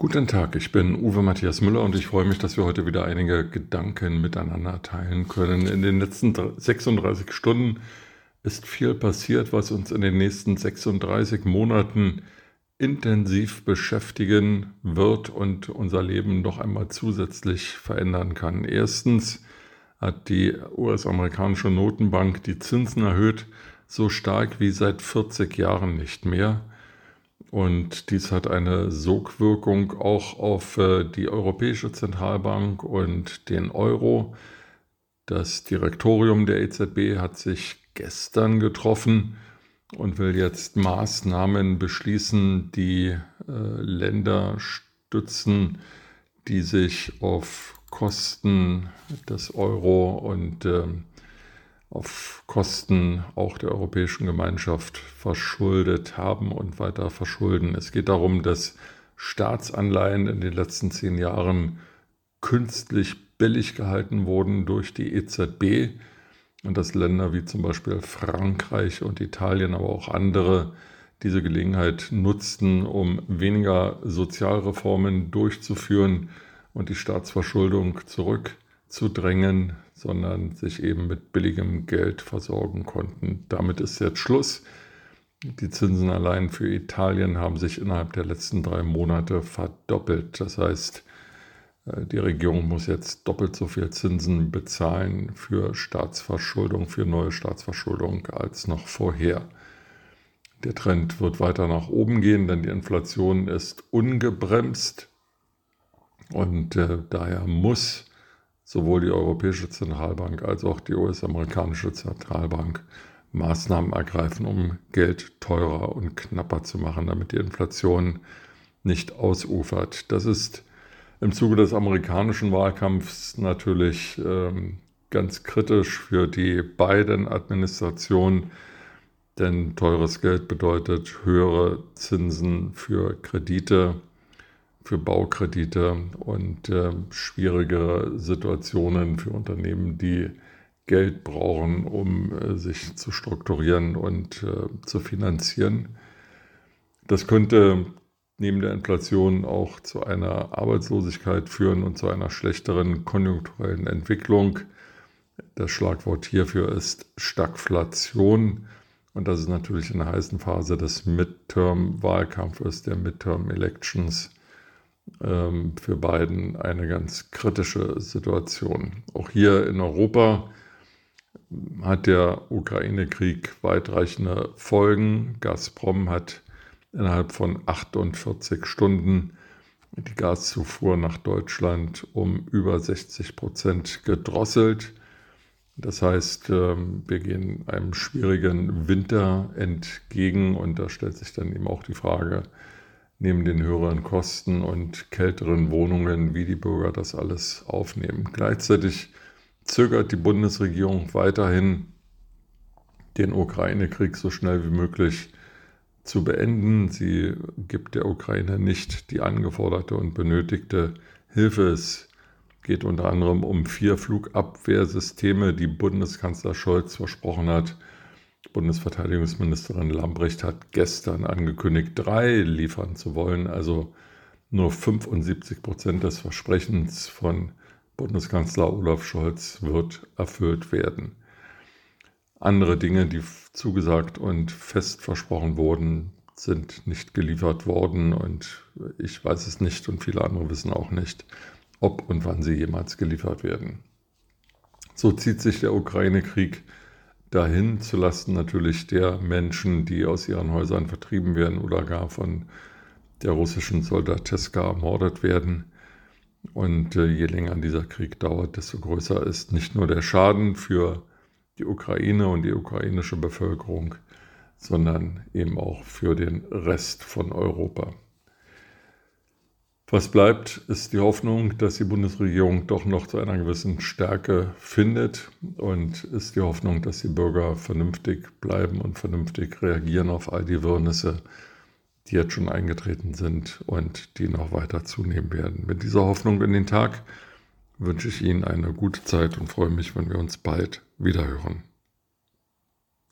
Guten Tag, ich bin Uwe Matthias Müller und ich freue mich, dass wir heute wieder einige Gedanken miteinander teilen können. In den letzten 36 Stunden ist viel passiert, was uns in den nächsten 36 Monaten intensiv beschäftigen wird und unser Leben noch einmal zusätzlich verändern kann. Erstens hat die US-amerikanische Notenbank die Zinsen erhöht, so stark wie seit 40 Jahren nicht mehr. Und dies hat eine Sogwirkung auch auf äh, die Europäische Zentralbank und den Euro. Das Direktorium der EZB hat sich gestern getroffen und will jetzt Maßnahmen beschließen, die äh, Länder stützen, die sich auf Kosten des Euro und äh, auf Kosten auch der Europäischen Gemeinschaft verschuldet haben und weiter verschulden. Es geht darum, dass Staatsanleihen in den letzten zehn Jahren künstlich billig gehalten wurden durch die EZB und dass Länder wie zum Beispiel Frankreich und Italien, aber auch andere diese Gelegenheit nutzten, um weniger Sozialreformen durchzuführen und die Staatsverschuldung zurückzudrängen, sondern sich eben mit billigem Geld versorgen konnten. Damit ist jetzt Schluss. Die Zinsen allein für Italien haben sich innerhalb der letzten drei Monate verdoppelt. Das heißt, äh, die Regierung muss jetzt doppelt so viel Zinsen bezahlen für Staatsverschuldung, für neue Staatsverschuldung als noch vorher. Der Trend wird weiter nach oben gehen, denn die Inflation ist ungebremst und äh, daher muss sowohl die Europäische Zentralbank als auch die US-amerikanische Zentralbank Maßnahmen ergreifen, um Geld teurer und knapper zu machen, damit die Inflation nicht ausufert. Das ist im Zuge des amerikanischen Wahlkampfs natürlich ähm, ganz kritisch für die beiden Administrationen, denn teures Geld bedeutet höhere Zinsen für Kredite für Baukredite und äh, schwierige Situationen für Unternehmen, die Geld brauchen, um äh, sich zu strukturieren und äh, zu finanzieren. Das könnte neben der Inflation auch zu einer Arbeitslosigkeit führen und zu einer schlechteren konjunkturellen Entwicklung. Das Schlagwort hierfür ist Stagflation. Und das ist natürlich in der heißen Phase des Midterm-Wahlkampfes, der Midterm-Elections ähm, für Biden eine ganz kritische Situation. Auch hier in Europa hat der Ukraine-Krieg weitreichende Folgen. Gazprom hat innerhalb von 48 Stunden die Gaszufuhr nach Deutschland um über 60 Prozent gedrosselt. Das heißt, ähm, wir gehen einem schwierigen Winter entgegen und da stellt sich dann eben auch die Frage, neben den höheren Kosten und kälteren Wohnungen, wie die Bürger das alles aufnehmen. Gleichzeitig zögert die Bundesregierung weiterhin, den Ukraine-Krieg so schnell wie möglich zu beenden. Sie gibt der Ukraine nicht die angeforderte und benötigte Hilfe. Es geht unter anderem um vier Flugabwehrsysteme, die Bundeskanzler Scholz versprochen hat, Bundesverteidigungsministerin Lambrecht hat gestern angekündigt, drei liefern zu wollen. Also nur 75 Prozent des Versprechens von Bundeskanzler Olaf Scholz wird erfüllt werden. Andere Dinge, die zugesagt und fest versprochen wurden, sind nicht geliefert worden und ich weiß es nicht und viele andere wissen auch nicht, ob und wann sie jemals geliefert werden. So zieht sich der Ukraine-Krieg dahin zulasten natürlich der Menschen, die aus ihren Häusern vertrieben werden oder gar von der russischen Soldateska ermordet werden. Und äh, je länger dieser Krieg dauert, desto größer ist nicht nur der Schaden für die Ukraine und die ukrainische Bevölkerung, sondern eben auch für den Rest von Europa. Was bleibt, ist die Hoffnung, dass die Bundesregierung doch noch zu einer gewissen Stärke findet und ist die Hoffnung, dass die Bürger vernünftig bleiben und vernünftig reagieren auf all die Wirrnisse, die jetzt schon eingetreten sind und die noch weiter zunehmen werden. Mit dieser Hoffnung in den Tag wünsche ich Ihnen eine gute Zeit und freue mich, wenn wir uns bald wiederhören.